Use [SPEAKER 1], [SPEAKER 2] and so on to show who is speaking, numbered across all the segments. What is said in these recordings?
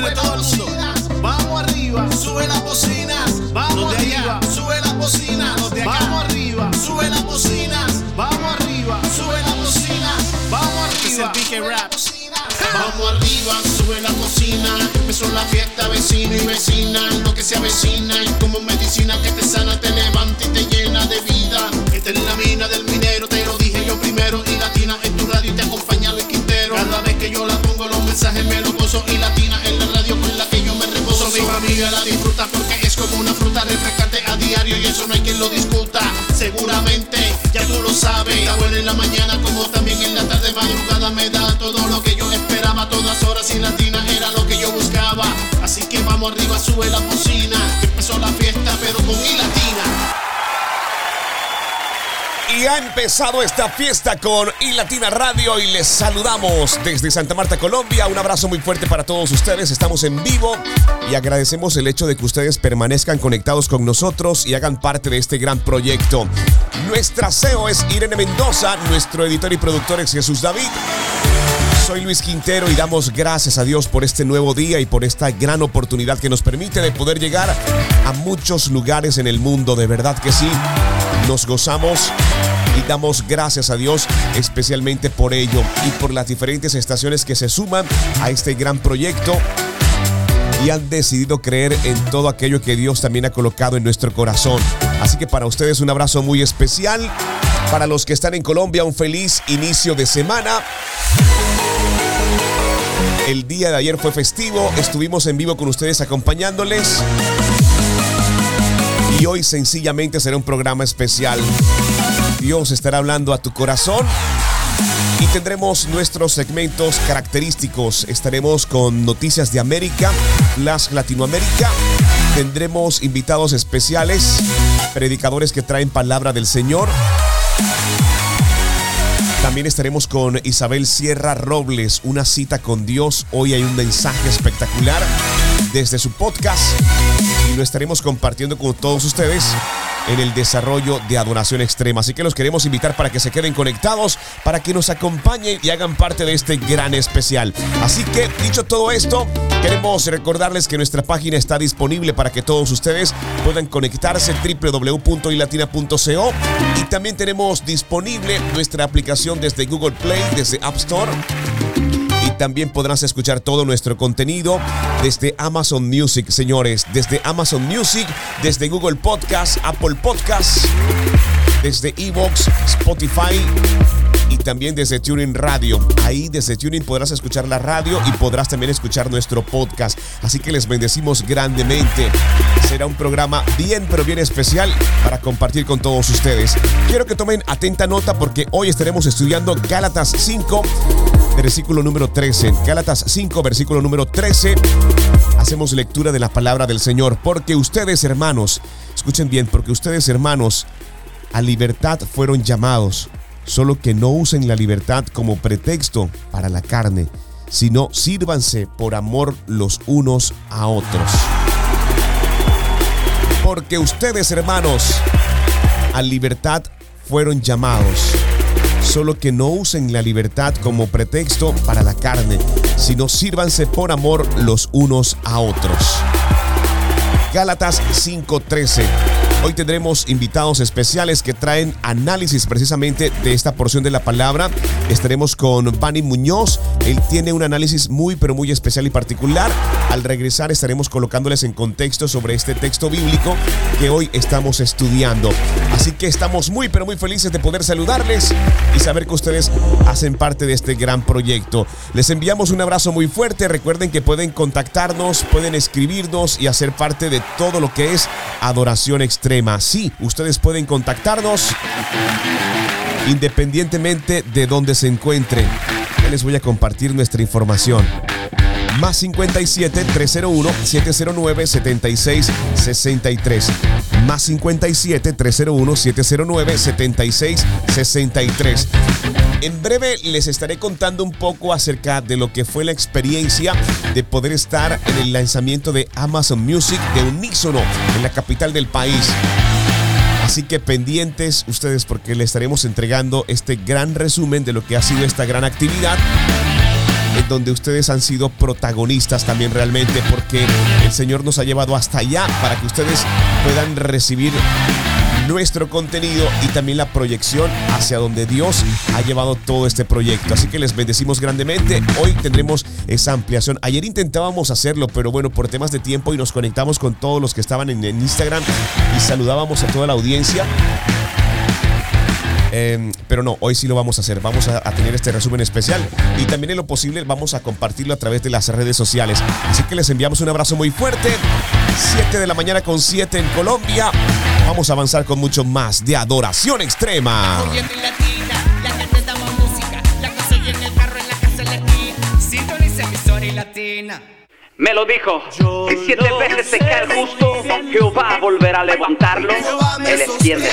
[SPEAKER 1] Viene todo el mundo. Vamos arriba. Sube las bocinas. Vamos arriba. Sube las bocinas. Vamos arriba. Sube las bocinas. Vamos arriba. Sube las bocinas. Vamos arriba. Es el Raps. Vamos arriba, sube la bocina. Empezó la fiesta, vecino y vecina. Lo que se avecina y como medicina que te sana, te levanta y te llena de vida. Esta es la mina del minero, te lo dije yo primero. Y latina en tu radio y te acompaña Luis Quintero. Cada vez que yo la pongo, los mensajes me los gozo. Y Familia la disfruta porque es como una fruta refrescante a diario y eso no hay quien lo discuta. Seguramente ya tú lo sabes. Está buena en la mañana como también en la tarde madrugada me da todo lo que yo esperaba. Todas horas y latina era lo que yo buscaba. Así que vamos arriba, sube la bocina. Empezó la fiesta pero con
[SPEAKER 2] Y ha empezado esta fiesta con iLatina Radio y les saludamos desde Santa Marta, Colombia. Un abrazo muy fuerte para todos ustedes. Estamos en vivo y agradecemos el hecho de que ustedes permanezcan conectados con nosotros y hagan parte de este gran proyecto. Nuestra CEO es Irene Mendoza, nuestro editor y productor es Jesús David. Soy Luis Quintero y damos gracias a Dios por este nuevo día y por esta gran oportunidad que nos permite de poder llegar a muchos lugares en el mundo. De verdad que sí, nos gozamos y damos gracias a Dios especialmente por ello y por las diferentes estaciones que se suman a este gran proyecto y han decidido creer en todo aquello que Dios también ha colocado en nuestro corazón. Así que para ustedes un abrazo muy especial. Para los que están en Colombia, un feliz inicio de semana. El día de ayer fue festivo, estuvimos en vivo con ustedes acompañándoles. Y hoy sencillamente será un programa especial. Dios estará hablando a tu corazón y tendremos nuestros segmentos característicos. Estaremos con noticias de América, las Latinoamérica. Tendremos invitados especiales, predicadores que traen palabra del Señor. También estaremos con Isabel Sierra Robles, una cita con Dios. Hoy hay un mensaje espectacular desde su podcast y lo estaremos compartiendo con todos ustedes en el desarrollo de adoración extrema. Así que los queremos invitar para que se queden conectados, para que nos acompañen y hagan parte de este gran especial. Así que, dicho todo esto, queremos recordarles que nuestra página está disponible para que todos ustedes puedan conectarse www.ilatina.co y también tenemos disponible nuestra aplicación desde Google Play, desde App Store también podrás escuchar todo nuestro contenido desde Amazon Music, señores. Desde Amazon Music, desde Google Podcast, Apple Podcast, desde Evox, Spotify y también desde Tuning Radio. Ahí desde Tuning podrás escuchar la radio y podrás también escuchar nuestro podcast. Así que les bendecimos grandemente. Será un programa bien pero bien especial para compartir con todos ustedes. Quiero que tomen atenta nota porque hoy estaremos estudiando Gálatas 5 versículo número 13. Gálatas 5, versículo número 13. Hacemos lectura de la palabra del Señor. Porque ustedes, hermanos, escuchen bien, porque ustedes, hermanos, a libertad fueron llamados, solo que no usen la libertad como pretexto para la carne, sino sírvanse por amor los unos a otros. Porque ustedes, hermanos, a libertad fueron llamados solo que no usen la libertad como pretexto para la carne, sino sírvanse por amor los unos a otros. Gálatas 5:13 Hoy tendremos invitados especiales que traen análisis precisamente de esta porción de la palabra. Estaremos con Bani Muñoz. Él tiene un análisis muy pero muy especial y particular. Al regresar estaremos colocándoles en contexto sobre este texto bíblico que hoy estamos estudiando. Así que estamos muy pero muy felices de poder saludarles y saber que ustedes hacen parte de este gran proyecto. Les enviamos un abrazo muy fuerte. Recuerden que pueden contactarnos, pueden escribirnos y hacer parte de todo lo que es adoración extrema Sí, ustedes pueden contactarnos independientemente de donde se encuentren. Ya les voy a compartir nuestra información. Más 57 301 709 76 63. Más 57 301 709 76 63. En breve les estaré contando un poco acerca de lo que fue la experiencia de poder estar en el lanzamiento de Amazon Music de Unísono en la capital del país. Así que pendientes ustedes porque le estaremos entregando este gran resumen de lo que ha sido esta gran actividad en donde ustedes han sido protagonistas también realmente, porque el Señor nos ha llevado hasta allá para que ustedes puedan recibir nuestro contenido y también la proyección hacia donde Dios ha llevado todo este proyecto. Así que les bendecimos grandemente. Hoy tendremos esa ampliación. Ayer intentábamos hacerlo, pero bueno, por temas de tiempo y nos conectamos con todos los que estaban en, Instagram y saludábamos a toda la audiencia. Em, pero no, hoy sí lo vamos a hacer. Vamos a, a, tener este resumen especial y también en lo posible vamos a compartirlo a través de las redes sociales. Así que les enviamos un abrazo muy fuerte. 7 de la mañana con 7 en Colombia. Vamos a avanzar con mucho más de adoración extrema.
[SPEAKER 3] Me lo dijo, si siete veces se cae el justo, Jehová volverá a levantarlo. Él extiende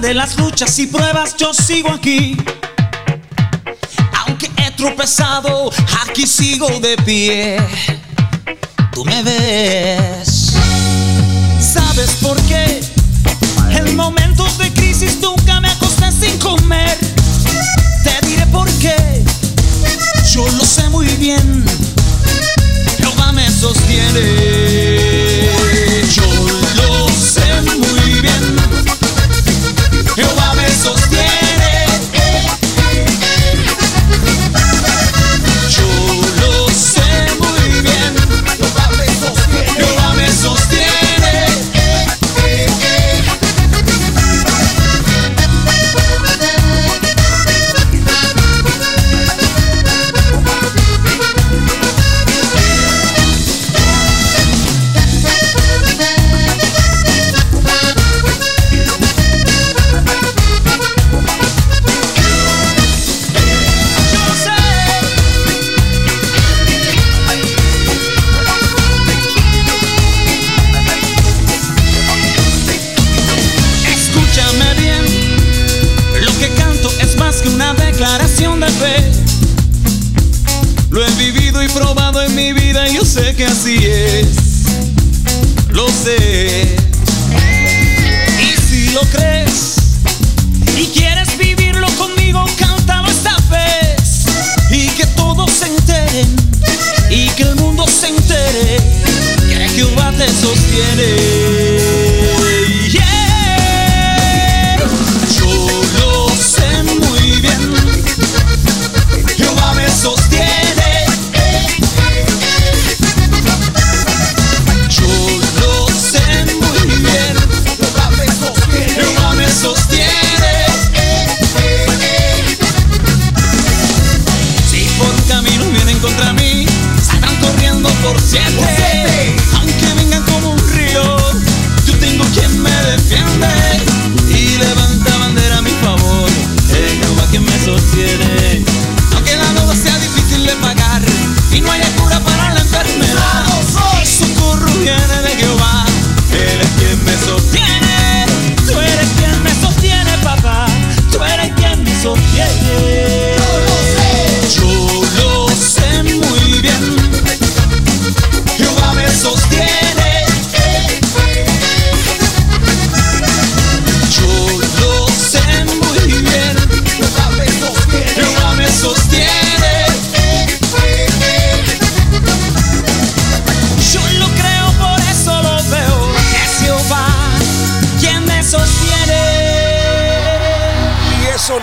[SPEAKER 4] de las luchas y pruebas yo sigo aquí. Tropezado, aquí sigo de pie. Tú me ves. ¿Sabes por qué? En momentos de crisis nunca me acosté sin comer. Te diré por qué. Yo lo sé muy bien. Jehová me sostiene.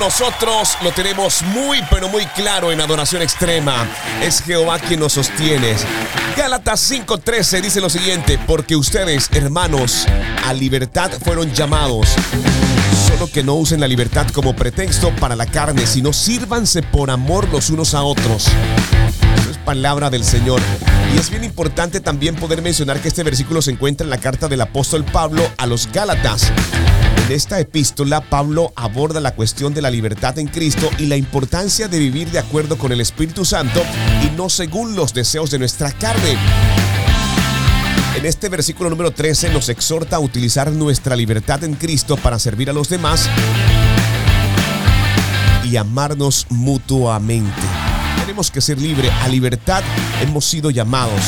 [SPEAKER 2] Nosotros lo tenemos muy pero muy claro en adoración extrema. Es Jehová quien nos sostiene. Gálatas 5:13 dice lo siguiente, porque ustedes, hermanos, a libertad fueron llamados. Solo que no usen la libertad como pretexto para la carne, sino sírvanse por amor los unos a otros. Eso es palabra del Señor. Y es bien importante también poder mencionar que este versículo se encuentra en la carta del apóstol Pablo a los Gálatas. En esta epístola, Pablo aborda la cuestión de la libertad en Cristo y la importancia de vivir de acuerdo con el Espíritu Santo y no según los deseos de nuestra carne. En este versículo número 13 nos exhorta a utilizar nuestra libertad en Cristo para servir a los demás y amarnos mutuamente. Tenemos que ser libres. A libertad hemos sido llamados.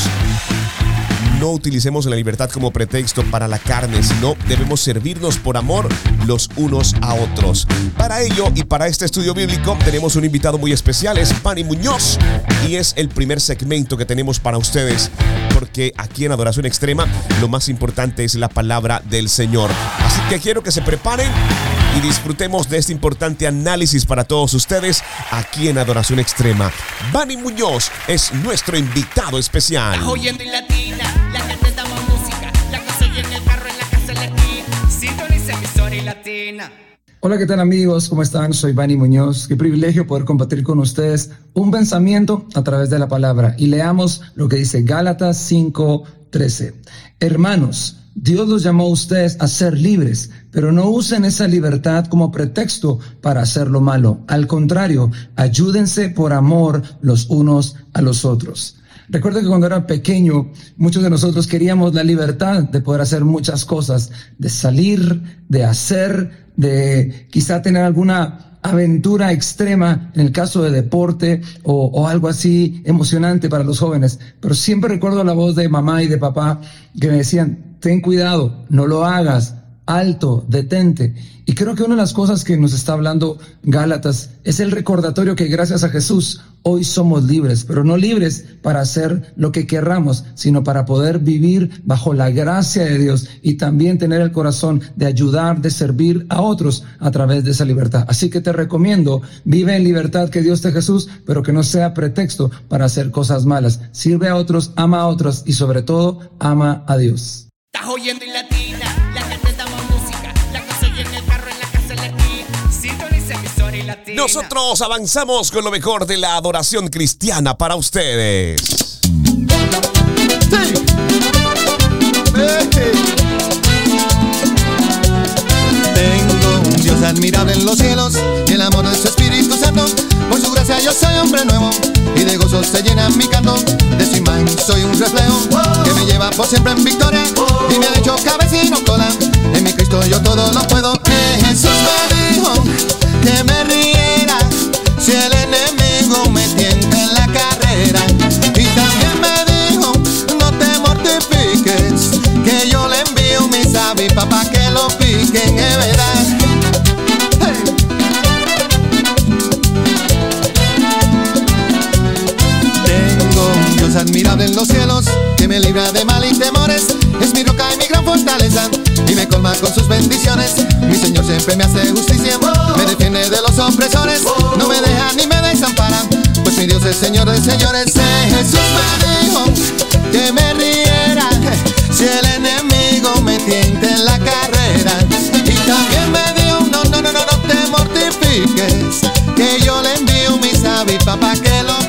[SPEAKER 2] No utilicemos la libertad como pretexto para la carne, sino debemos servirnos por amor los unos a otros. Para ello y para este estudio bíblico tenemos un invitado muy especial, es Pani Muñoz, y es el primer segmento que tenemos para ustedes, porque aquí en Adoración Extrema lo más importante es la palabra del Señor. Así que quiero que se preparen y disfrutemos de este importante análisis para todos ustedes aquí en Adoración Extrema. Bani Muñoz es nuestro invitado especial.
[SPEAKER 5] oyendo en latina,
[SPEAKER 6] Hola, ¿qué tal amigos? ¿Cómo están? Soy Bani Muñoz. Qué privilegio poder compartir con ustedes un pensamiento a través de la palabra. Y leamos lo que dice Gálatas 5:13. Hermanos, Dios los llamó a ustedes a ser libres, pero no usen esa libertad como pretexto para hacer lo malo. Al contrario, ayúdense por amor los unos a los otros. Recuerdo que cuando era pequeño, muchos de nosotros queríamos la libertad de poder hacer muchas cosas, de salir, de hacer, de quizá tener alguna aventura extrema en el caso de deporte o, o, algo así emocionante para los jóvenes. Pero siempre recuerdo la voz de mamá y de papá que me decían, ten cuidado, no lo hagas, alto, detente. Y creo que una de las cosas que nos está hablando Gálatas es el recordatorio que gracias a Jesús hoy somos libres, pero no libres para hacer lo que querramos, sino para poder vivir bajo la gracia de Dios y también tener el corazón de ayudar, de servir a otros a través de esa libertad. Así que te recomiendo, vive en libertad que Dios te Jesús, pero que no sea pretexto para hacer cosas malas. Sirve a otros, ama a otros y sobre todo ama a Dios.
[SPEAKER 5] Estás oyendo en latina.
[SPEAKER 2] Nosotros avanzamos con lo mejor de la adoración cristiana para ustedes.
[SPEAKER 7] Tengo un Dios admirable en los cielos y el amor de su Espíritu Santo. Por su gracia yo soy hombre nuevo y de gozo se llena mi canto. De su imagen soy un reflejo que me lleva por siempre en victoria y me ha hecho cabeza y no cola. En mi Cristo yo todo lo puedo. Eh, Jesús me dijo que me riera si el enemigo me tienta en la carrera. Y también me dijo no te mortifiques que yo le envío mis avis papá que lo piquen, es verdad. Tengo Dios admirable en los cielos que me libra de mal con sus bendiciones. Mi Señor siempre me hace justicia, me defiende de los opresores, no me deja ni me desampara. Pues mi Dios es Señor de señores. Eh, Jesús me dijo que me riera si el enemigo me tienta en la carrera. Y también me dijo, no, no, no, no, no te mortifiques, que yo le envío mis avis papá que lo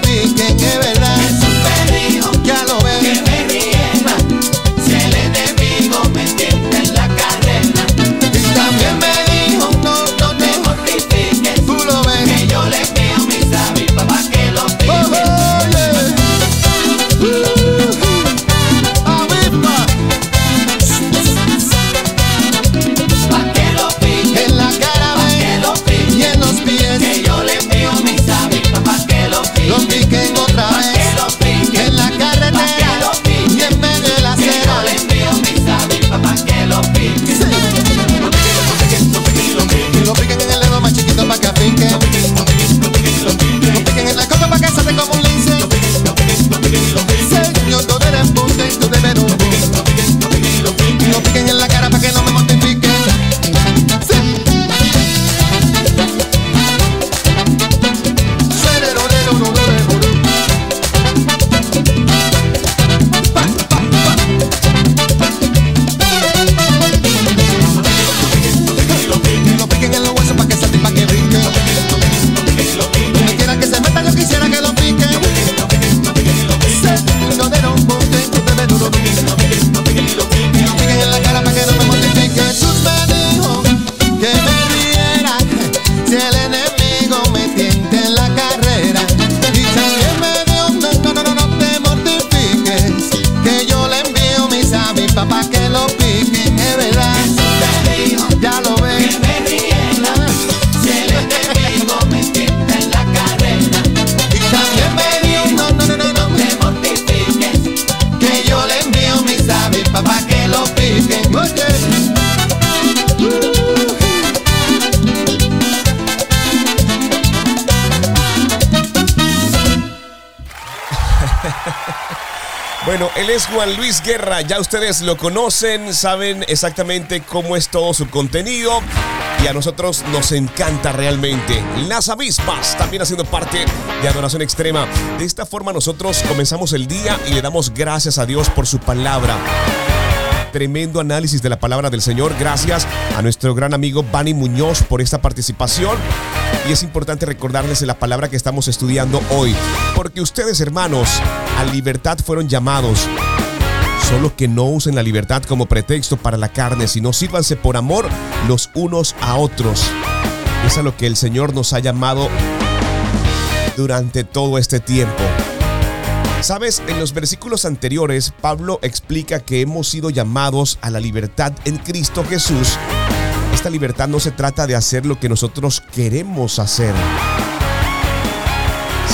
[SPEAKER 7] es
[SPEAKER 2] Juan Luis Guerra, ya ustedes lo conocen, saben exactamente cómo es todo su contenido y a nosotros nos encanta realmente. Las avispas también haciendo parte de Adoración Extrema. De esta forma nosotros comenzamos el día y le damos gracias a Dios por su palabra tremendo análisis de la palabra del Señor. Gracias a nuestro gran amigo Bani Muñoz por esta participación. Y es importante recordarles la palabra que estamos estudiando hoy, porque ustedes hermanos a libertad fueron llamados. Solo que no usen la libertad como pretexto para la carne, sino sírvanse por amor los unos a otros. Es a lo que el Señor nos ha llamado durante todo este tiempo. Sabes, en los versículos anteriores, Pablo explica que hemos sido llamados a la libertad en Cristo Jesús. Esta libertad no se trata de hacer lo que nosotros queremos hacer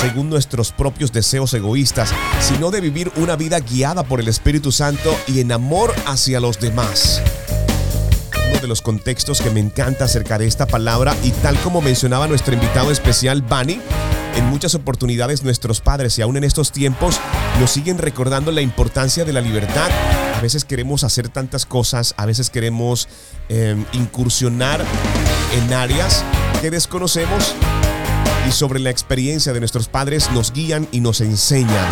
[SPEAKER 2] según nuestros propios deseos egoístas, sino de vivir una vida guiada por el Espíritu Santo y en amor hacia los demás. Uno de los contextos que me encanta acerca de esta palabra y tal como mencionaba nuestro invitado especial, Bani, en muchas oportunidades nuestros padres y aún en estos tiempos nos siguen recordando la importancia de la libertad. A veces queremos hacer tantas cosas, a veces queremos em, incursionar en áreas que desconocemos y sobre la experiencia de nuestros padres nos guían y nos enseñan.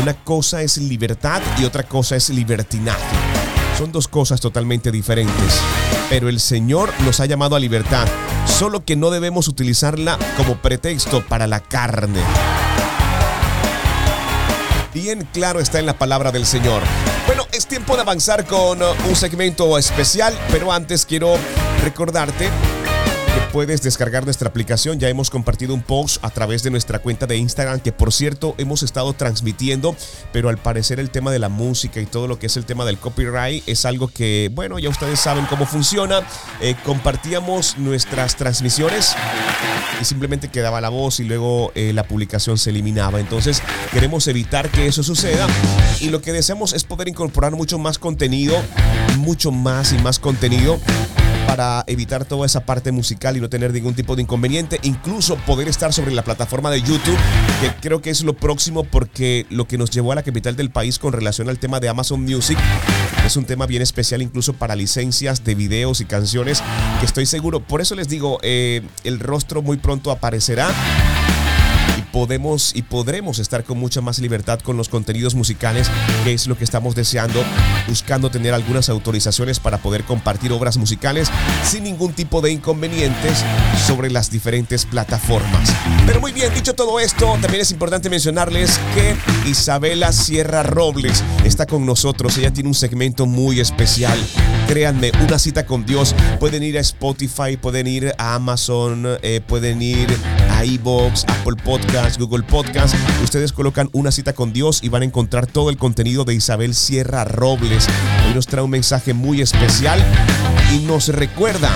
[SPEAKER 2] Una cosa es libertad y otra cosa es libertinaje. Son dos cosas totalmente diferentes. Pero el Señor nos ha llamado a libertad, solo que no debemos utilizarla como pretexto para la carne. Bien claro está en la palabra del Señor. Bueno, es tiempo de avanzar con un segmento especial, pero antes quiero recordarte puedes descargar nuestra aplicación. Ya hemos compartido un post a través de nuestra cuenta de Instagram que por cierto hemos estado transmitiendo, pero al parecer el tema de la música y todo lo que es el tema del copyright es algo que, bueno, ya ustedes saben cómo funciona. Eh, compartíamos nuestras transmisiones y simplemente quedaba la voz y luego eh, la publicación se eliminaba. Entonces queremos evitar que eso suceda y lo que deseamos es poder incorporar mucho más contenido, mucho más y más contenido para evitar toda esa parte musical y no tener ningún tipo de inconveniente. Incluso poder estar sobre la plataforma de YouTube, que creo que es lo próximo porque lo que nos llevó a la capital del país con relación al tema de Amazon Music es un tema bien especial incluso para licencias de videos y canciones que estoy seguro. Por eso les digo, eh, el rostro muy pronto aparecerá podemos y podremos estar con mucha más libertad con los contenidos musicales, que es lo que estamos deseando, buscando tener algunas autorizaciones para poder compartir obras musicales sin ningún tipo de inconvenientes sobre las diferentes plataformas. Pero muy bien, dicho todo esto, también es importante mencionarles que Isabela Sierra Robles está con nosotros. Ella tiene un segmento muy especial. Créanme, una cita con Dios. Pueden ir a Spotify, pueden ir a Amazon, eh, pueden ir iBox, Apple Podcast, Google Podcast. Ustedes colocan una cita con Dios y van a encontrar todo el contenido de Isabel Sierra Robles. Hoy nos trae un mensaje muy especial y nos recuerda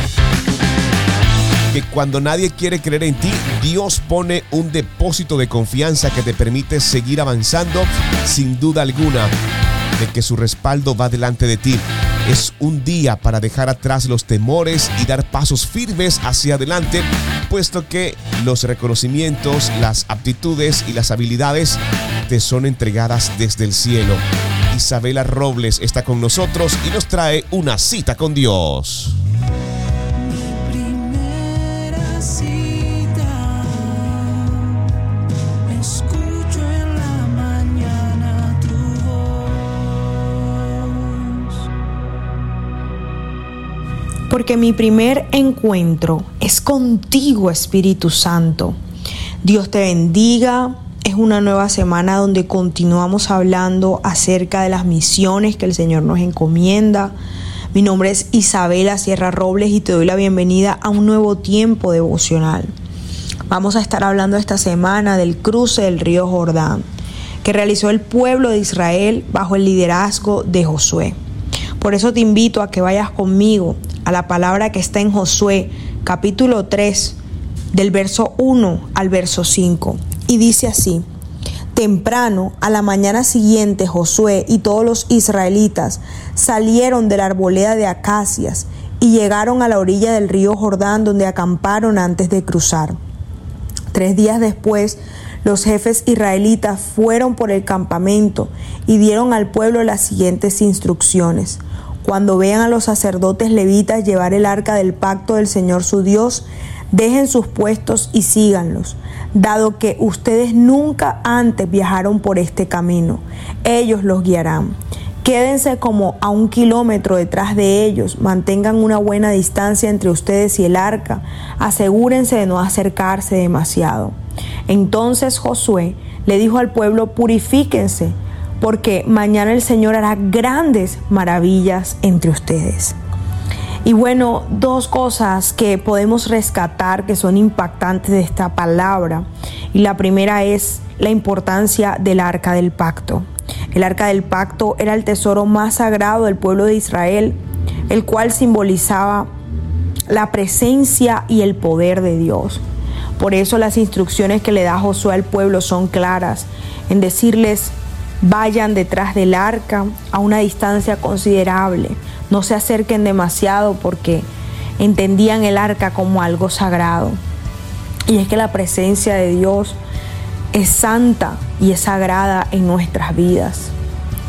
[SPEAKER 2] que cuando nadie quiere creer en ti, Dios pone un depósito de confianza que te permite seguir avanzando sin duda alguna de que su respaldo va delante de ti. Es un día para dejar atrás los temores y dar pasos firmes hacia adelante, puesto que los reconocimientos, las aptitudes y las habilidades te son entregadas desde el cielo. Isabela Robles está con nosotros y nos trae una cita con Dios.
[SPEAKER 8] Porque mi primer encuentro es contigo, Espíritu Santo. Dios te bendiga. Es una nueva semana donde continuamos hablando acerca de las misiones que el Señor nos encomienda. Mi nombre es Isabela Sierra Robles y te doy la bienvenida a un nuevo tiempo devocional. Vamos a estar hablando esta semana del cruce del río Jordán que realizó el pueblo de Israel bajo el liderazgo de Josué. Por eso te invito a que vayas conmigo a la palabra que está en Josué capítulo 3 del verso 1 al verso 5. Y dice así, temprano a la mañana siguiente Josué y todos los israelitas salieron de la arboleda de acacias y llegaron a la orilla del río Jordán donde acamparon antes de cruzar. Tres días después los jefes israelitas fueron por el campamento y dieron al pueblo las siguientes instrucciones. Cuando vean a los sacerdotes levitas llevar el arca del pacto del Señor su Dios, dejen sus puestos y síganlos, dado que ustedes nunca antes viajaron por este camino. Ellos los guiarán. Quédense como a un kilómetro detrás de ellos, mantengan una buena distancia entre ustedes y el arca, asegúrense de no acercarse demasiado. Entonces Josué le dijo al pueblo, purifíquense, porque mañana el Señor hará grandes maravillas entre ustedes. Y bueno, dos cosas que podemos rescatar que son impactantes de esta palabra. Y la primera es la importancia del arca del pacto. El arca del pacto era el tesoro más sagrado del pueblo de Israel, el cual simbolizaba la presencia y el poder de Dios. Por eso las instrucciones que le da Josué al pueblo son claras, en decirles, vayan detrás del arca a una distancia considerable, no se acerquen demasiado porque entendían el arca como algo sagrado. Y es que la presencia de Dios es santa y es sagrada en nuestras vidas.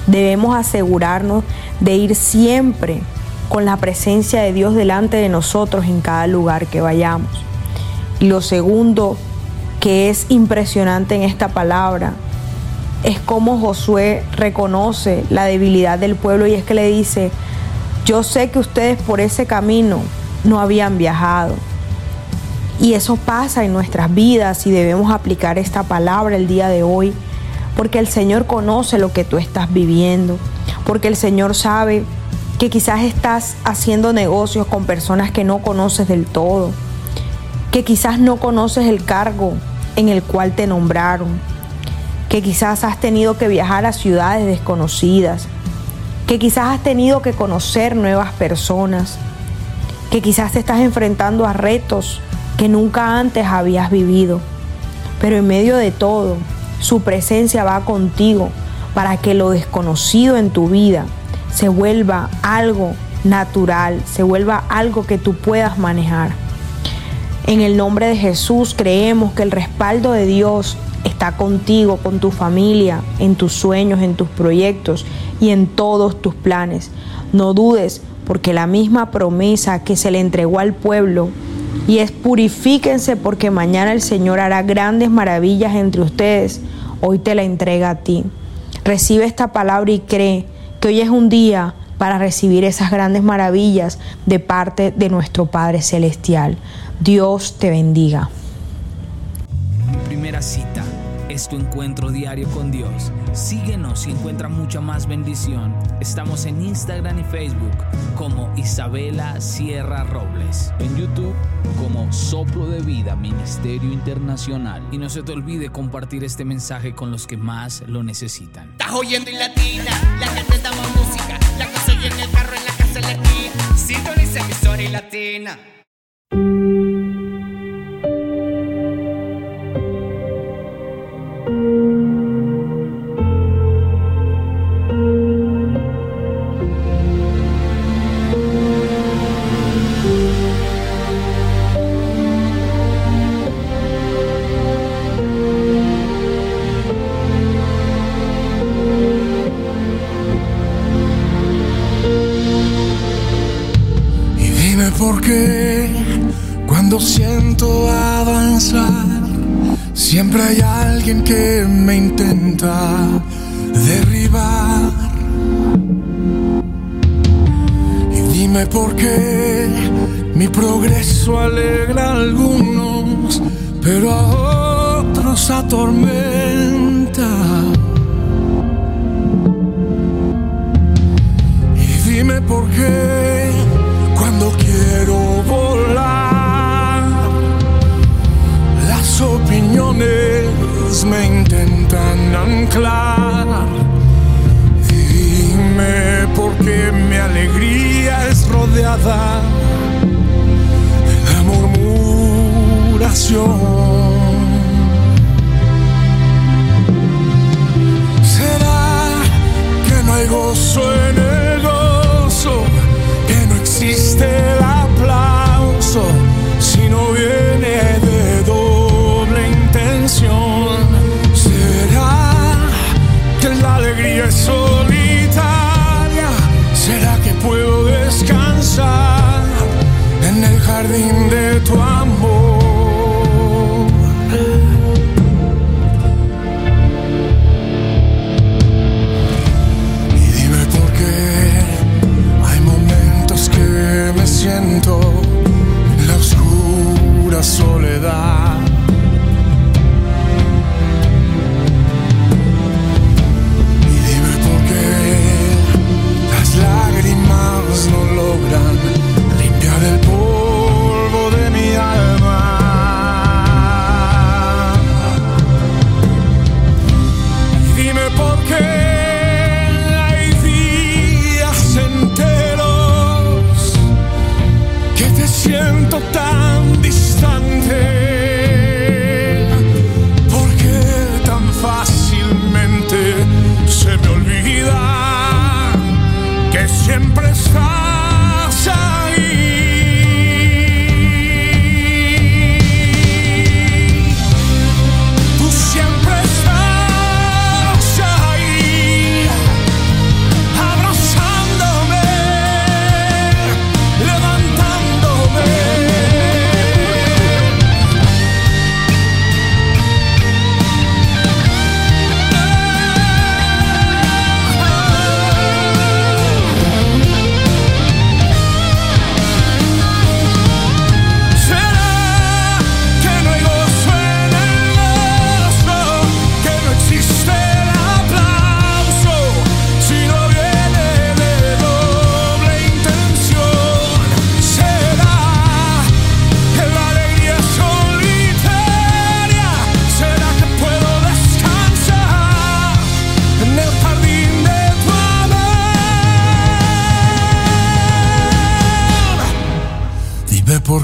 [SPEAKER 8] Debemos asegurarnos de ir siempre con la presencia de Dios delante de nosotros en cada lugar que vayamos. Y lo segundo que es impresionante en esta palabra es cómo Josué reconoce la debilidad del pueblo y es que le dice, yo sé que ustedes por ese camino no habían viajado y eso pasa en nuestras vidas y debemos aplicar esta palabra el día de hoy, porque el Señor conoce lo que tú estás viviendo, porque el Señor sabe que quizás estás haciendo negocios con personas que no conoces del todo, que quizás no conoces el cargo en el cual te nombraron, que quizás has tenido que viajar a ciudades desconocidas, que quizás has tenido que conocer nuevas personas, que quizás te estás enfrentando a retos que nunca antes habías vivido. Pero en medio de todo, su presencia va contigo para que lo desconocido en tu vida se vuelva algo natural, se vuelva algo que tú puedas manejar. En el nombre de Jesús creemos que el respaldo de Dios está contigo, con tu familia, en tus sueños, en tus proyectos y en todos tus planes. No dudes porque la misma promesa que se le entregó al pueblo y es purifíquense porque mañana el Señor hará grandes maravillas entre ustedes. Hoy te la entrega a ti. Recibe esta palabra y cree que hoy es un día para recibir esas grandes maravillas de parte de nuestro Padre Celestial. Dios te bendiga.
[SPEAKER 9] Primera cita es tu encuentro diario con Dios. Síguenos y encuentra mucha más bendición. Estamos en Instagram y Facebook como Isabela Sierra Robles. En YouTube como Soplo de Vida Ministerio Internacional. Y no se te olvide compartir este mensaje con los que más lo necesitan.
[SPEAKER 5] Estás oyendo y latina, la gente estamos música, la que soy en el carro, en la casa, en la esquina. Sintoniza emisora y latina.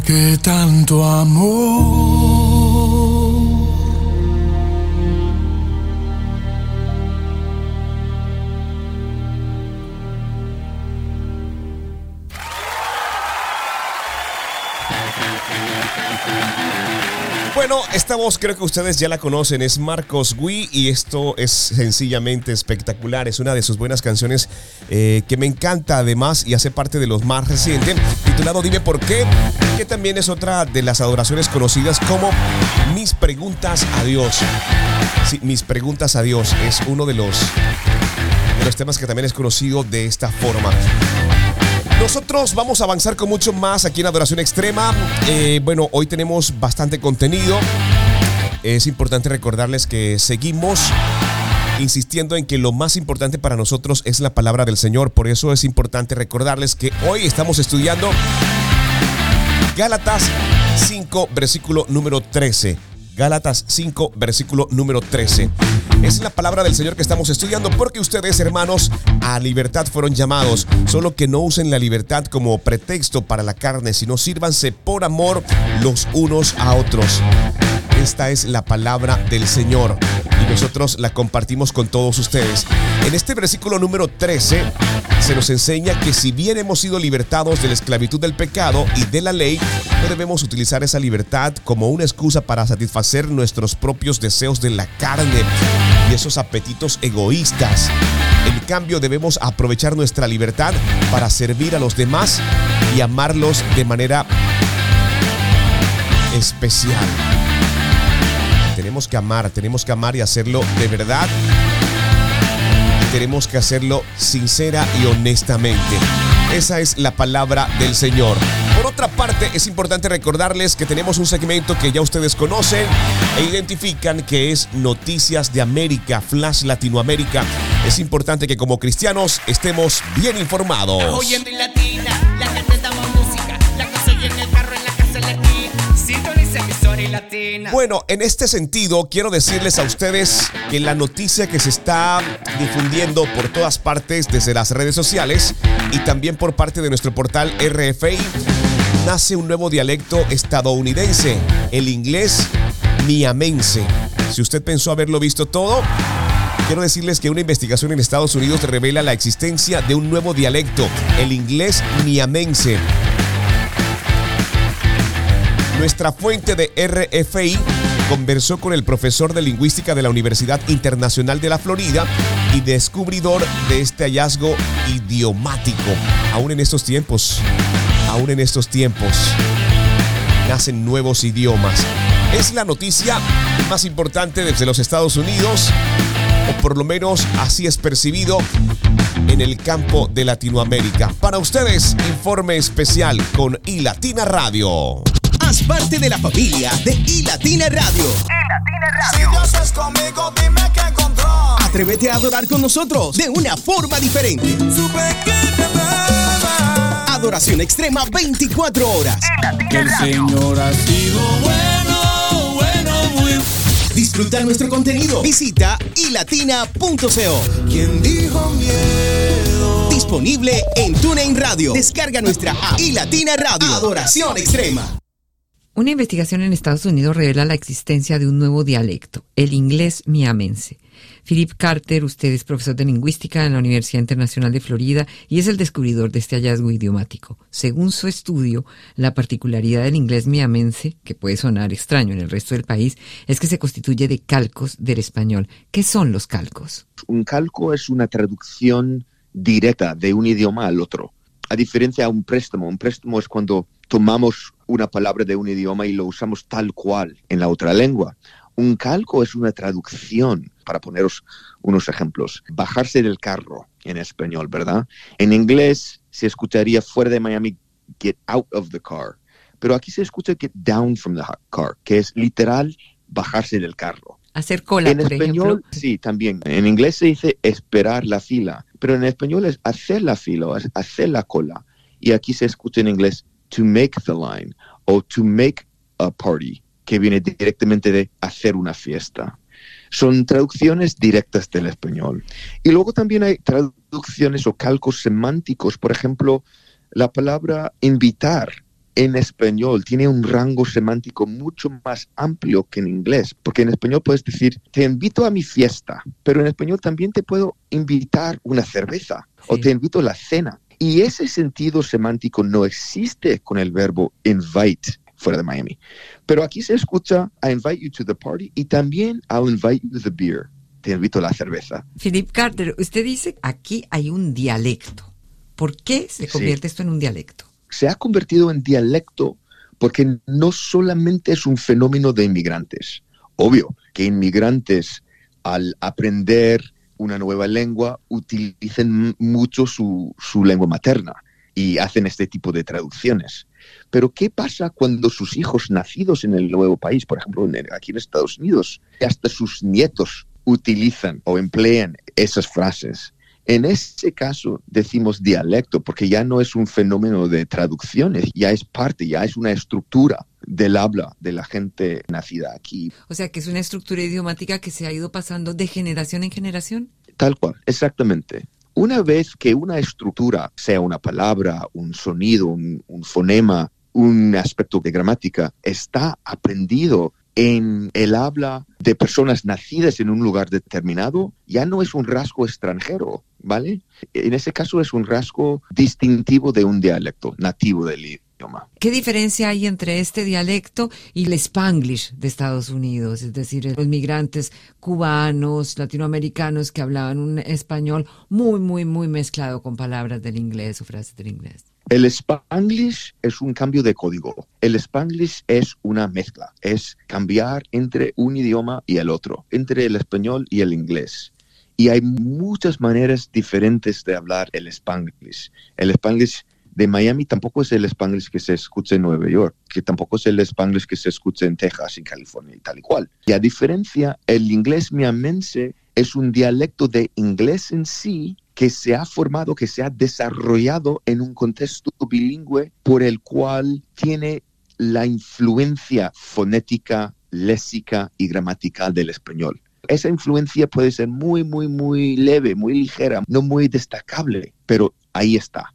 [SPEAKER 1] Qué
[SPEAKER 10] tanto amor.
[SPEAKER 2] Esta voz creo que ustedes ya la conocen, es Marcos Gui y esto es sencillamente espectacular, es una de sus buenas canciones eh, que me encanta además y hace parte de los más recientes, titulado Dime por qué, que también es otra de las adoraciones conocidas como Mis preguntas a Dios. Sí, Mis preguntas a Dios es uno de los, de los temas que también es conocido de esta forma. Nosotros vamos a avanzar con mucho más aquí en Adoración Extrema. Eh, bueno, hoy tenemos bastante contenido. Es importante recordarles que seguimos insistiendo en que lo más importante para nosotros es la palabra del Señor. Por eso es importante recordarles que hoy estamos estudiando Gálatas 5, versículo número 13. Gálatas 5, versículo número 13. Es la palabra del Señor que estamos estudiando porque ustedes, hermanos, a libertad fueron llamados. Solo que no usen la libertad como pretexto para la carne, sino sírvanse por amor los unos a otros. Esta es la palabra del Señor y nosotros la compartimos con todos ustedes. En este versículo número 13 se nos enseña que si bien hemos sido libertados de la esclavitud del pecado y de la ley, no debemos utilizar esa libertad como una excusa para satisfacer nuestros propios deseos de la carne y esos apetitos egoístas. En cambio, debemos aprovechar nuestra libertad para servir a los demás y amarlos de manera especial. Tenemos que amar, tenemos que amar y hacerlo de verdad. Tenemos que hacerlo sincera y honestamente. Esa es la palabra del Señor. Por otra parte, es importante recordarles que tenemos un segmento que ya ustedes conocen e identifican que es Noticias de América, Flash Latinoamérica. Es importante que como cristianos estemos bien informados. Bueno, en este sentido, quiero decirles a ustedes que la noticia que se está difundiendo por todas partes desde las redes sociales y también por parte de nuestro portal RFI, nace un nuevo dialecto estadounidense, el inglés miamense. Si usted pensó haberlo visto todo, quiero decirles que una investigación en Estados Unidos revela la existencia de un nuevo dialecto, el inglés miamense. Nuestra fuente de RFI conversó con el profesor de lingüística de la Universidad Internacional de la Florida y descubridor de este hallazgo idiomático. Aún en estos tiempos, aún en estos tiempos, nacen nuevos idiomas. Es la noticia más importante desde los Estados Unidos, o por lo menos así es percibido en el campo de Latinoamérica. Para ustedes, informe especial con iLatina Radio.
[SPEAKER 11] Haz parte de la familia de iLatina Radio.
[SPEAKER 1] Si Dios es conmigo, dime qué encontró.
[SPEAKER 11] Atrévete a adorar con nosotros de una forma diferente. Adoración extrema 24 horas.
[SPEAKER 10] Que el Señor ha sido bueno, bueno, muy
[SPEAKER 11] Disfruta nuestro contenido. Visita ilatina.co.
[SPEAKER 1] ¿Quién dijo miedo?
[SPEAKER 11] Disponible en TuneIn Radio. Descarga nuestra app iLatina Radio. Adoración extrema.
[SPEAKER 12] Una investigación en Estados Unidos revela la existencia de un nuevo dialecto, el inglés miamense. Philip Carter, usted es profesor de lingüística en la Universidad Internacional de Florida y es el descubridor de este hallazgo idiomático. Según su estudio, la particularidad del inglés miamense, que puede sonar extraño en el resto del país, es que se constituye de calcos del español. ¿Qué son los calcos?
[SPEAKER 13] Un calco es una traducción directa de un idioma al otro. A diferencia de un préstamo, un préstamo es cuando tomamos una palabra de un idioma y lo usamos tal cual en la otra lengua. Un calco es una traducción, para poneros unos ejemplos. Bajarse del carro en español, ¿verdad? En inglés se escucharía fuera de Miami, get out of the car. Pero aquí se escucha get down from the car, que es literal bajarse del carro.
[SPEAKER 12] Hacer cola,
[SPEAKER 13] En
[SPEAKER 12] por
[SPEAKER 13] español,
[SPEAKER 12] ejemplo.
[SPEAKER 13] sí, también. En inglés se dice esperar la fila, pero en español es hacer la fila, es hacer la cola. Y aquí se escucha en inglés to make the line o to make a party, que viene directamente de hacer una fiesta. Son traducciones directas del español. Y luego también hay traducciones o calcos semánticos. Por ejemplo, la palabra invitar en español tiene un rango semántico mucho más amplio que en inglés, porque en español puedes decir, te invito a mi fiesta, pero en español también te puedo invitar una cerveza o te invito a la cena. Y ese sentido semántico no existe con el verbo invite fuera de Miami. Pero aquí se escucha I invite you to the party y también I'll invite you to the beer. Te invito a la cerveza.
[SPEAKER 12] Philip Carter, usted dice aquí hay un dialecto. ¿Por qué se
[SPEAKER 13] Sí.
[SPEAKER 12] convierte esto en un dialecto?
[SPEAKER 13] Se ha convertido en dialecto porque no solamente es un fenómeno de inmigrantes. Obvio que inmigrantes al aprender una nueva lengua utilizan mucho su, su lengua materna y hacen este tipo de traducciones. Pero ¿qué pasa cuando sus hijos nacidos en el nuevo país, por ejemplo aquí en Estados Unidos, hasta sus nietos utilizan o emplean esas frases? En ese caso decimos dialecto porque ya no es un fenómeno de traducciones, ya es parte, ya es una estructura del habla de la gente nacida aquí.
[SPEAKER 12] O sea, que es una estructura idiomática que se ha ido pasando de generación en generación.
[SPEAKER 13] Tal cual, exactamente. Una vez que una estructura, sea una palabra, un sonido, un, un fonema, un aspecto de gramática, está aprendido en el habla de personas nacidas en un lugar determinado, ya no es un rasgo extranjero, ¿vale? En ese caso es un rasgo distintivo de un dialecto nativo del idioma.
[SPEAKER 12] ¿Qué diferencia hay entre este dialecto y el Spanglish de Estados Unidos? Es decir, los migrantes cubanos, latinoamericanos que hablaban un español muy, muy, muy mezclado con palabras del inglés o frases del inglés.
[SPEAKER 13] El Spanglish es un cambio de código. El Spanglish es una mezcla, es cambiar entre un idioma y el otro, entre el español y el inglés. Y hay muchas maneras diferentes de hablar el Spanglish. El Spanglish de Miami tampoco es el Spanglish que se escucha en Nueva York, que tampoco es el Spanglish que se escucha en Texas, en California y tal y cual. Y a diferencia, el inglés miamense es un dialecto de inglés en sí que se ha formado, que se ha desarrollado en un contexto bilingüe por el cual tiene la influencia fonética, léxica y gramatical del español. Esa influencia puede ser muy, muy, muy leve, muy ligera, no muy destacable, pero ahí está.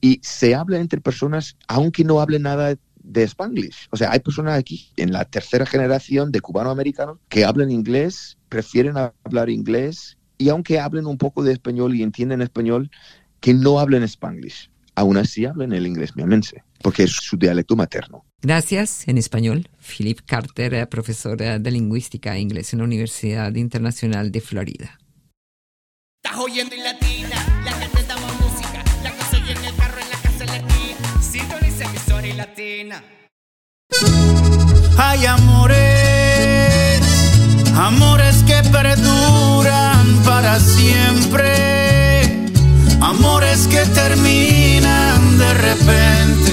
[SPEAKER 13] Y se habla entre personas, aunque no hablen nada de Spanglish. O sea, hay personas aquí en la tercera generación de cubanoamericanos que hablan inglés, prefieren hablar inglés y aunque hablen un poco de español y entienden español, que no hablen Spanglish. Aún así hablan el inglés miamense, porque es su dialecto materno.
[SPEAKER 12] Gracias, en español, Philip Carter, eh, profesora de lingüística e inglés en la Universidad Internacional de Florida.
[SPEAKER 5] Estás oyendo y latina, la que te damos música, la que se oye en el carro, en la casa, en la esquina. Sintoniza emisora y latina.
[SPEAKER 14] Hay amores, amores que perduran para siempre, amores que terminan de repente,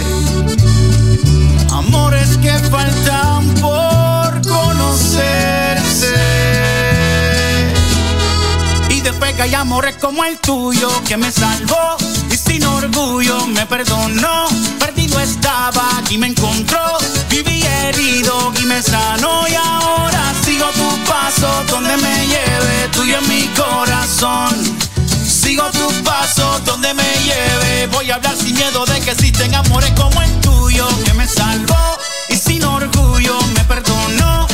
[SPEAKER 14] que faltan por conocerse. Y después que hay amores como el tuyo que me salvó y sin orgullo me perdonó. Perdido estaba y me encontró. Viví herido y me sanó y ahora sigo tu paso donde me lleve, tuyo en mi corazón. Sigo tu paso donde me lleve. Voy a hablar sin miedo de que existen amores como el tuyo que me salvó y sin orgullo me perdonó.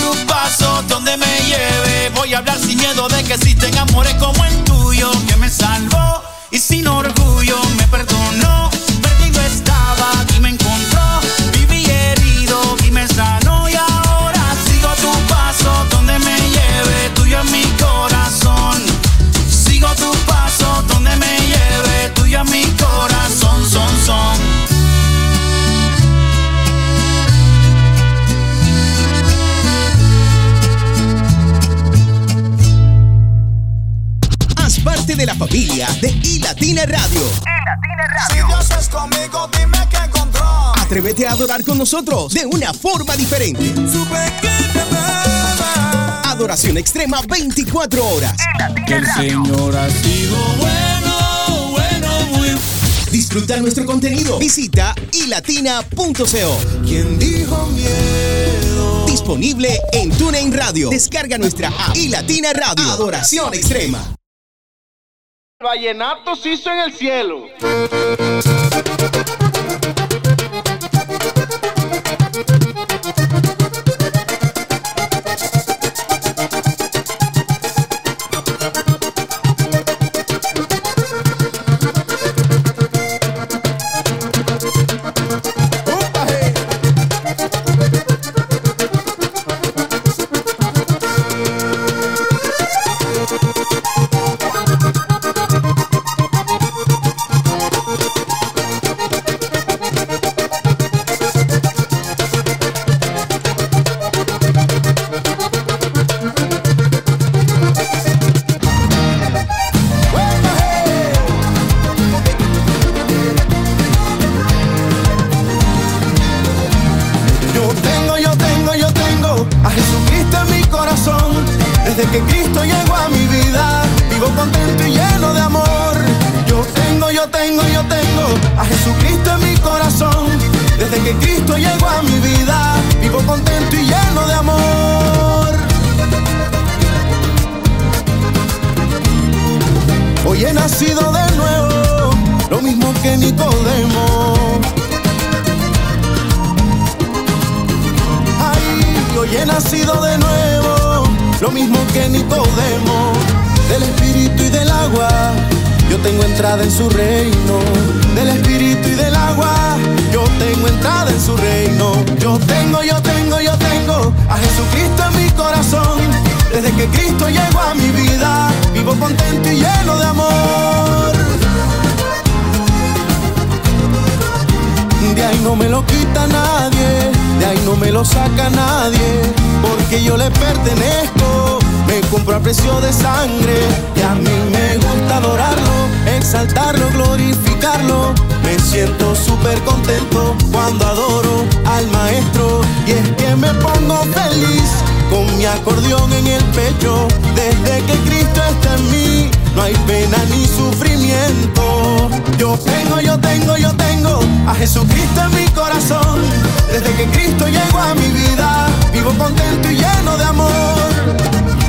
[SPEAKER 14] Sigo tu paso donde me lleve. Voy a hablar sin miedo de que existen amores como el tuyo que me salvó y sin orgullo me perdonó.
[SPEAKER 11] Parte de la familia de iLatina Radio.
[SPEAKER 1] Si Dios es conmigo, dime que encontró.
[SPEAKER 11] Atrévete a adorar con nosotros de una forma diferente. Adoración extrema 24 horas.
[SPEAKER 10] Que el Señor ha sido bueno, bueno, muy
[SPEAKER 11] Disfruta nuestro contenido. Visita ilatina.co.
[SPEAKER 1] ¿Quién dijo miedo?
[SPEAKER 11] Disponible en TuneIn Radio. Descarga nuestra app iLatina Radio. Adoración extrema.
[SPEAKER 15] Vallenato se hizo en el cielo.
[SPEAKER 1] Desde que Cristo llegó a mi vida, vivo contento y lleno de amor. Yo tengo, yo tengo, yo tengo a Jesucristo en mi corazón. Desde que Cristo llegó a mi vida, vivo contento y lleno de amor.
[SPEAKER 16] Hoy he nacido de nuevo, lo mismo que Nicodemo. Ay, hoy he nacido de nuevo del espíritu y del agua. Yo tengo entrada en su reino, del espíritu y del agua. Yo tengo entrada en su reino. Yo tengo, yo tengo, yo tengo a Jesucristo en mi corazón. Desde que Cristo llegó a mi vida, vivo contento y lleno de amor. De ahí no me lo quita nadie, de ahí no me lo saca nadie, porque yo le pertenezco. Me compro a precio de sangre y a mí me gusta adorarlo, exaltarlo, glorificarlo. Me siento súper contento cuando adoro al maestro y es que me pongo feliz con mi acordeón en el pecho. Desde que Cristo está en mí, no hay pena ni sufrimiento. Yo tengo, yo tengo, yo tengo a Jesucristo en mi corazón. Desde que Cristo llegó a mi vida, vivo contento y lleno de amor.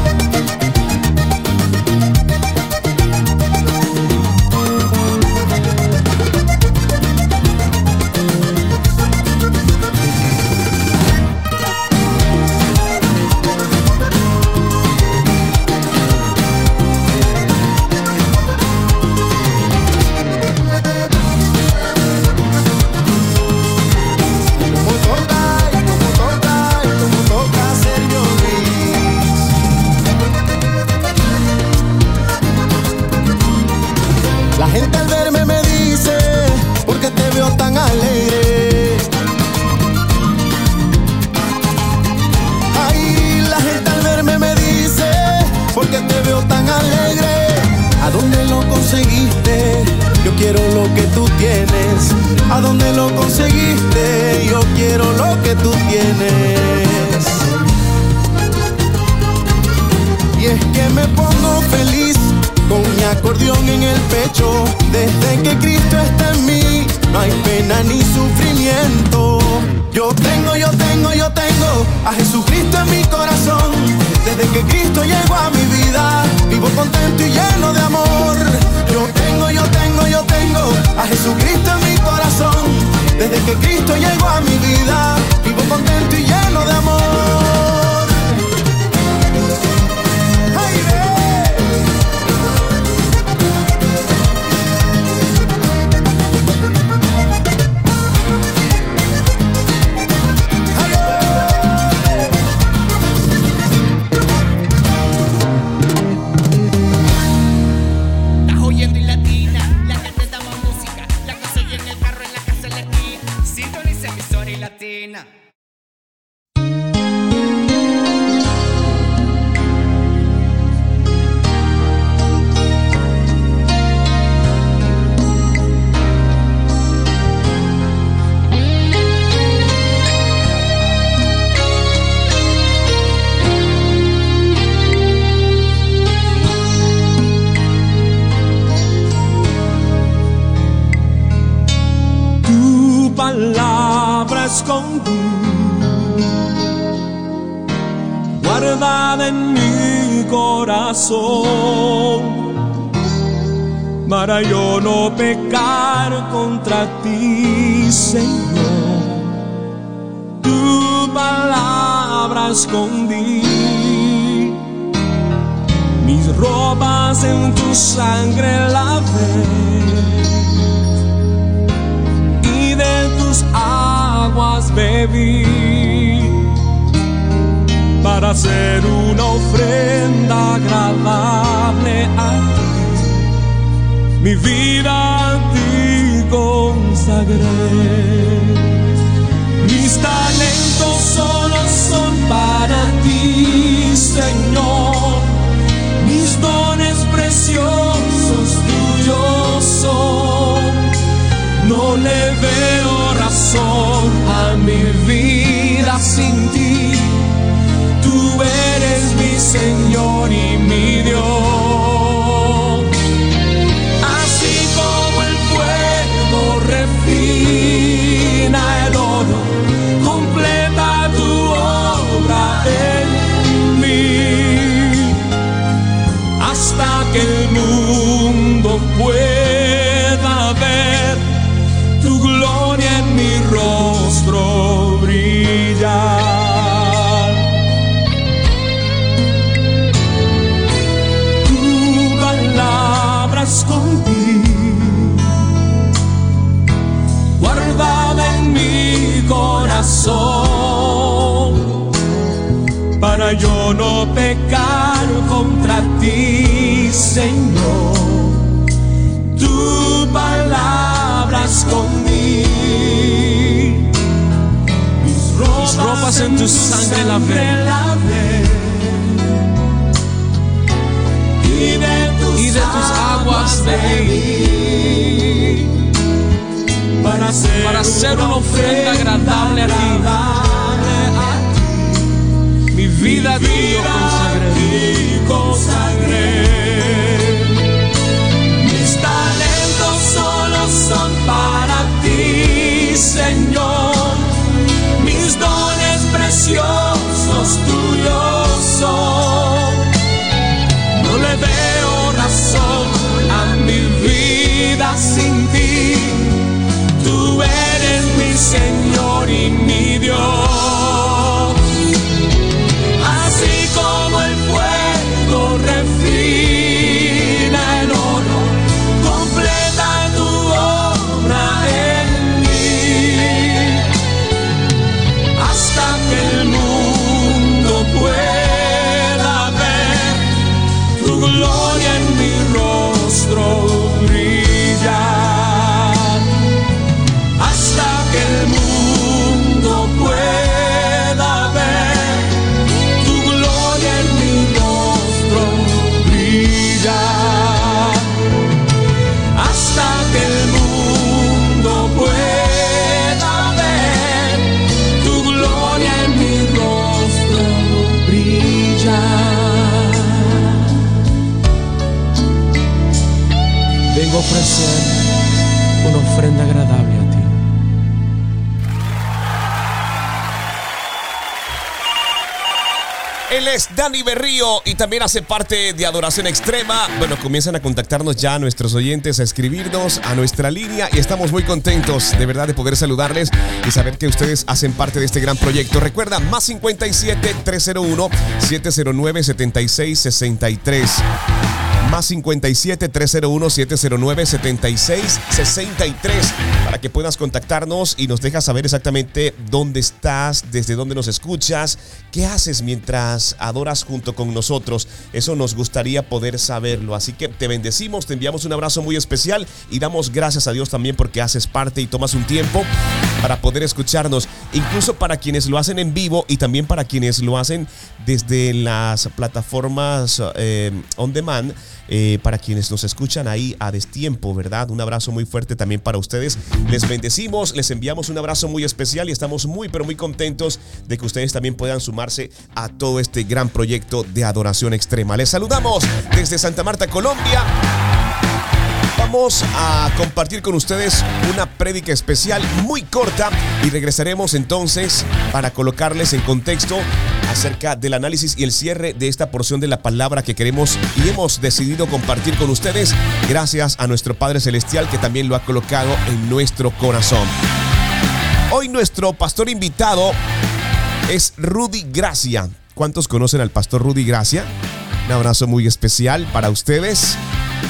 [SPEAKER 17] Para yo no pecar contra ti, Señor. Tu palabra escondí, mis ropas en tu sangre lavé. Y de tus aguas bebí para hacer una ofrenda Mi vida a ti consagré. Mis talentos solo son para ti, Señor. Mis dones preciosos tuyos son. No le veo razón a mi vida sin ti. Tú eres mi Señor que el mundo pueda ver tu gloria en mi rostro brillar. Tu palabra escondí, guardada en mi corazón, para yo no Señor. Tu palabra escondí. Mis ropas,
[SPEAKER 10] ropas en tu sangre lavé.
[SPEAKER 17] lavé. Y de tus,
[SPEAKER 10] Y de tus aguas
[SPEAKER 17] bebí. Para hacer
[SPEAKER 10] una ofrenda agradable a ti. Mi vida a ti consagré.
[SPEAKER 17] Mis. Mis mi vida ti. Señor y mi Dios.
[SPEAKER 10] Ofrecer una ofrenda agradable a ti.
[SPEAKER 2] Él es Dani Berrío y también hace parte de Adoración Extrema. Bueno, comienzan a contactarnos ya nuestros oyentes, a escribirnos a nuestra línea y estamos muy contentos de verdad de poder saludarles y saber que ustedes hacen parte de este gran proyecto. Recuerda, más 57 301 709 7663. Más 57 301 709 7663 para que puedas contactarnos y nos dejas saber exactamente dónde estás, desde dónde nos escuchas, qué haces mientras adoras junto con nosotros. Eso nos gustaría poder saberlo. Así que te bendecimos, te enviamos un abrazo muy especial y damos gracias a Dios también porque haces parte y tomas un tiempo para poder escucharnos. Incluso para quienes lo hacen en vivo y también para quienes lo hacen desde las plataformas eh, on demand. eh, para quienes nos escuchan ahí a destiempo, ¿verdad? Un abrazo muy fuerte también para ustedes. Les bendecimos, les enviamos un abrazo muy especial y estamos muy, pero muy contentos de que ustedes también puedan sumarse a todo este gran proyecto de adoración extrema. Les saludamos desde Santa Marta, Colombia. Vamos a compartir con ustedes una prédica especial muy corta y regresaremos entonces para colocarles en contexto acerca del análisis y el cierre de esta porción de la palabra que queremos y hemos decidido compartir con ustedes gracias a nuestro Padre Celestial que también lo ha colocado en nuestro corazón. Hoy nuestro pastor invitado es Rudy Gracia. ¿Cuántos conocen al pastor Rudy Gracia? Un abrazo muy especial para ustedes.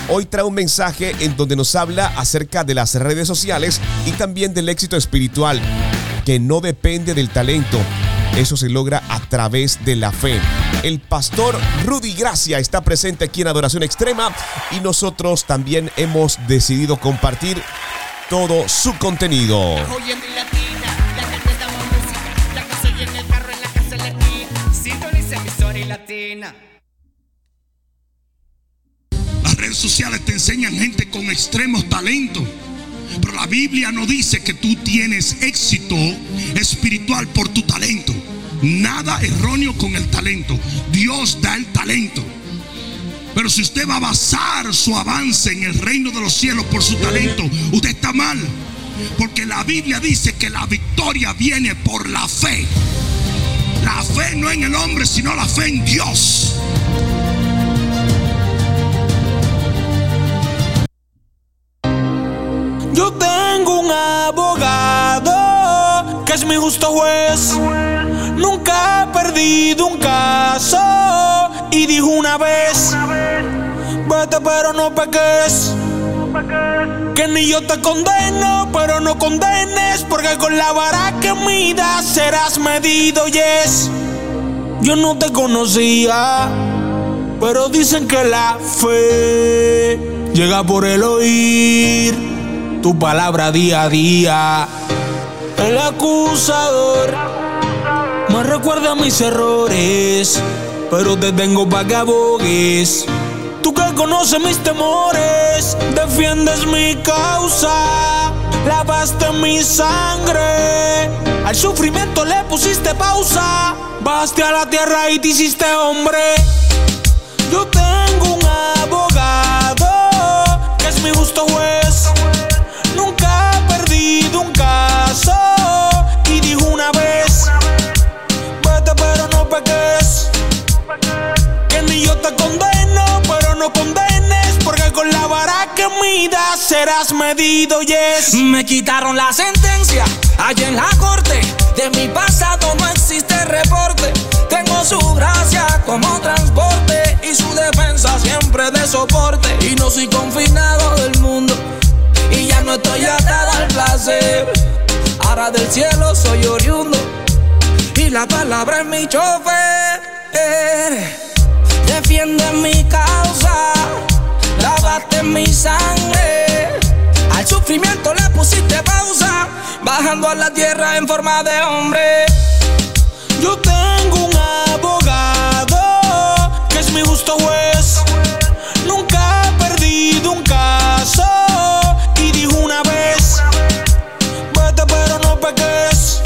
[SPEAKER 2] Hoy trae un mensaje en donde nos habla acerca de las redes sociales y también del éxito espiritual, que no depende del talento. Eso se logra a través de la fe. El pastor Rudy Gracia está presente aquí en Adoración Extrema y nosotros también hemos decidido compartir todo su contenido.
[SPEAKER 18] Sociales te enseñan gente con extremos talentos. Pero la Biblia no dice que tú tienes éxito espiritual por tu talento. Nada erróneo con el talento. Dios da el talento. Pero si usted va a basar su avance en el reino de los cielos por su talento, usted está mal. Porque la Biblia dice que la victoria viene por la fe. La fe no en el hombre, sino la fe en Dios.
[SPEAKER 19] Yo tengo un abogado que es mi justo juez. Nunca he perdido un caso y dijo una vez: Vete, pero no peques. Que ni yo te condeno, pero no condenes, porque con la vara que midas serás medido, yes.
[SPEAKER 17] Yo no te conocía, pero dicen que la fe llega por el oír tu palabra día a día. El acusador me recuerda mis errores, pero te tengo para que abogues. Tú que conoces mis temores, defiendes mi causa, lavaste mi sangre. Al sufrimiento le pusiste pausa, bajaste a la tierra y te hiciste hombre. Yo tengo un abogado que es mi justo juez. Te condeno, pero no condenes. Porque con la vara que midas serás medido, yes.
[SPEAKER 20] Me quitaron la sentencia allá en la corte. De mi pasado no existe reporte. Tengo su gracia como transporte y su defensa siempre de soporte. Y no soy confinado del mundo y ya no estoy atado al placer. Ahora del cielo soy oriundo y la palabra es mi chofer. Defiende mi causa, lavaste mi sangre. Al sufrimiento le pusiste pausa, bajando a la tierra en forma de hombre.
[SPEAKER 17] Yo tengo un abogado que es mi justo juez. Nunca he perdido un caso y dijo una vez: Vete, pero no peques.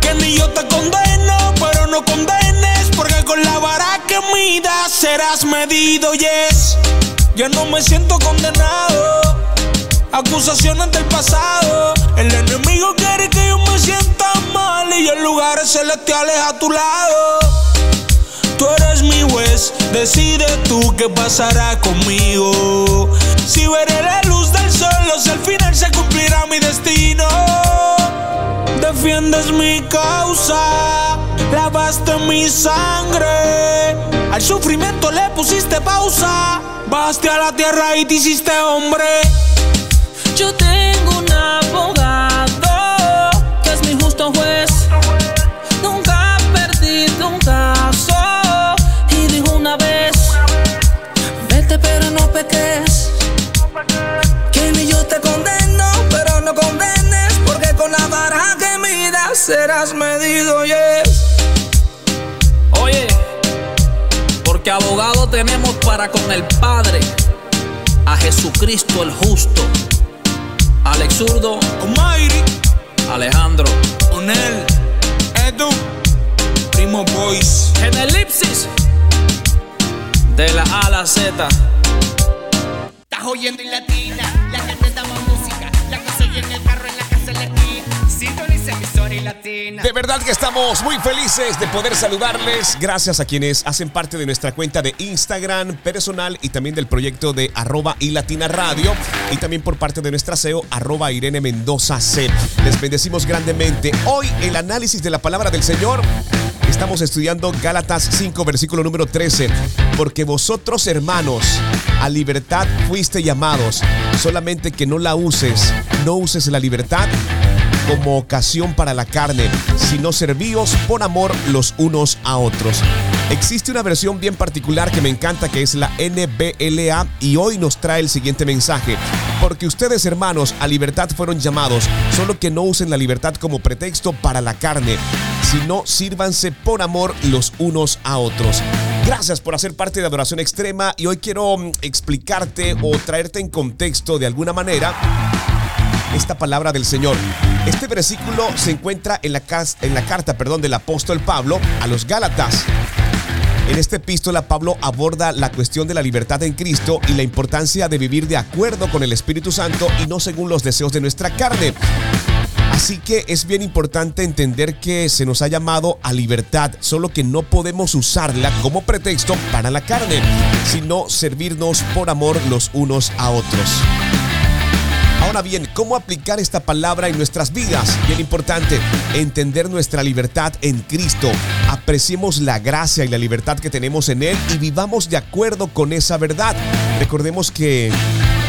[SPEAKER 17] Que ni yo te condeno, pero no condenes. Serás medido, yes. Ya no me siento condenado. Acusaciones del pasado. El enemigo quiere que yo me sienta mal y en lugares celestiales a tu lado. Tú eres mi juez, decide tú qué pasará conmigo. Si veré la luz del sol o si al final se cumplirá mi destino. Defiendes mi causa, lavaste mi sangre. Al sufrimiento le pusiste pausa, bajaste a la tierra y te hiciste hombre.
[SPEAKER 20] Yo tengo un abogado que es mi justo juez. Nunca he perdido un caso y dijo una vez: Vete, pero no peques. Que ni yo te condeno, pero no condenes. Porque con la vara que midas serás medido, yes.
[SPEAKER 10] Porque abogado tenemos para con el Padre, a Jesucristo el justo, Alex Zurdo,
[SPEAKER 17] Omairi,
[SPEAKER 10] Alejandro,
[SPEAKER 17] Onel, Edu, Primo Boys.
[SPEAKER 10] en elipsis, de la A a la Z.
[SPEAKER 20] Estás oyendo en latina,
[SPEAKER 2] De verdad que estamos muy felices de poder saludarles. Gracias a quienes hacen parte de nuestra cuenta de Instagram personal y también del proyecto de arroba y latina radio y también por parte de nuestra CEO arroba Irene Mendoza C. Les bendecimos grandemente. Hoy el análisis de la palabra del Señor. Estamos estudiando Gálatas 5, versículo número 13. Porque vosotros, hermanos, a libertad fuiste llamados, solamente que no la uses, no uses la libertad como ocasión para la carne, sino servíos por amor los unos a otros. Existe una versión bien particular que me encanta que es la NBLA y hoy nos trae el siguiente mensaje. Porque ustedes hermanos a libertad fueron llamados, solo que no usen la libertad como pretexto para la carne, sino sírvanse por amor los unos a otros. Gracias por hacer parte de Adoración Extrema y hoy quiero mm, explicarte o traerte en contexto de alguna manera esta palabra del Señor. Este versículo se encuentra en la, carta perdón, del apóstol Pablo a los Gálatas. En esta epístola Pablo aborda la cuestión de la libertad en Cristo y la importancia de vivir de acuerdo con el Espíritu Santo y no según los deseos de nuestra carne. Así que es bien importante entender que se nos ha llamado a libertad, solo que no podemos usarla como pretexto para la carne, sino servirnos por amor los unos a otros. Ahora bien, ¿cómo aplicar esta palabra en nuestras vidas? Bien importante, entender nuestra libertad en Cristo. Apreciemos la gracia y la libertad que tenemos en Él y vivamos de acuerdo con esa verdad. Recordemos que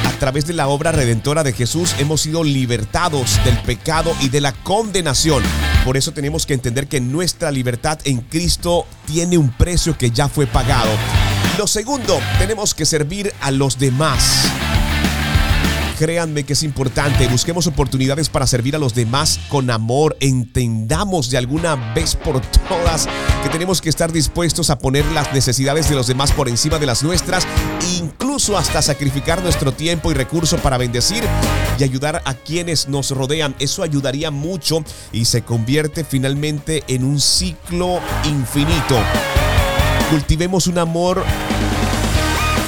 [SPEAKER 2] a través de la obra redentora de Jesús hemos sido libertados del pecado y de la condenación. Por eso tenemos que entender que nuestra libertad en Cristo tiene un precio que ya fue pagado. Lo segundo, tenemos que servir a los demás. Créanme que es importante, busquemos oportunidades para servir a los demás con amor, entendamos de alguna vez por todas que tenemos que estar dispuestos a poner las necesidades de los demás por encima de las nuestras, incluso hasta sacrificar nuestro tiempo y recurso para bendecir y ayudar a quienes nos rodean. Eso ayudaría mucho y se convierte finalmente en un ciclo infinito. Cultivemos un amor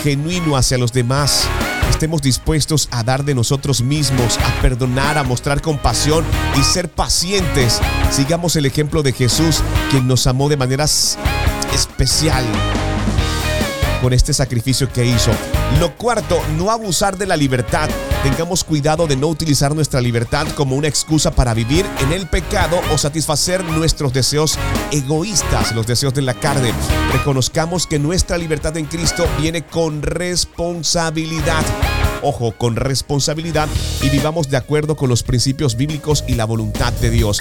[SPEAKER 2] genuino hacia los demás. Estemos dispuestos a dar de nosotros mismos, a perdonar, a mostrar compasión y ser pacientes. Sigamos el ejemplo de Jesús, quien nos amó de manera especial con este sacrificio que hizo. Lo cuarto, no abusar de la libertad. Tengamos cuidado de no utilizar nuestra libertad como una excusa para vivir en el pecado o satisfacer nuestros deseos egoístas, los deseos de la carne. Reconozcamos que nuestra libertad en Cristo viene con responsabilidad. Ojo, con responsabilidad y vivamos de acuerdo con los principios bíblicos y la voluntad de Dios.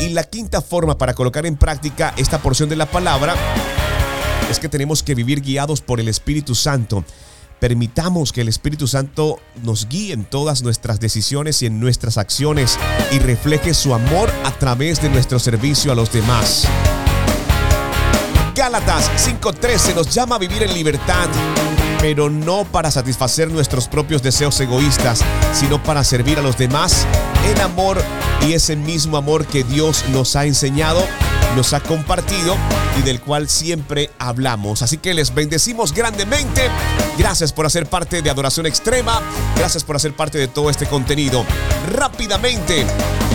[SPEAKER 2] Y la quinta forma para colocar en práctica esta porción de la palabra es que tenemos que vivir guiados por el Espíritu Santo. Permitamos que el Espíritu Santo nos guíe en todas nuestras decisiones y en nuestras acciones y refleje su amor a través de nuestro servicio a los demás. Gálatas 5:13 nos llama a vivir en libertad, pero no para satisfacer nuestros propios deseos egoístas, sino para servir a los demás en amor y ese mismo amor que Dios nos ha enseñado nos ha compartido y del cual siempre hablamos. Así que les bendecimos grandemente. Gracias por hacer parte de Adoración Extrema. Gracias por hacer parte de todo este contenido. Rápidamente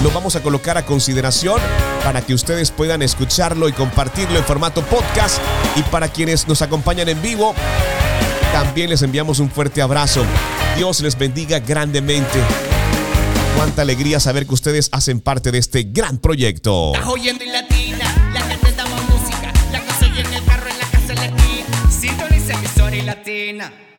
[SPEAKER 2] lo vamos a colocar a consideración para que ustedes puedan escucharlo y compartirlo en formato podcast. Y para quienes nos acompañan en vivo, también les enviamos un fuerte abrazo. Dios les bendiga grandemente. Cuánta alegría saber que ustedes hacen parte de este gran proyecto.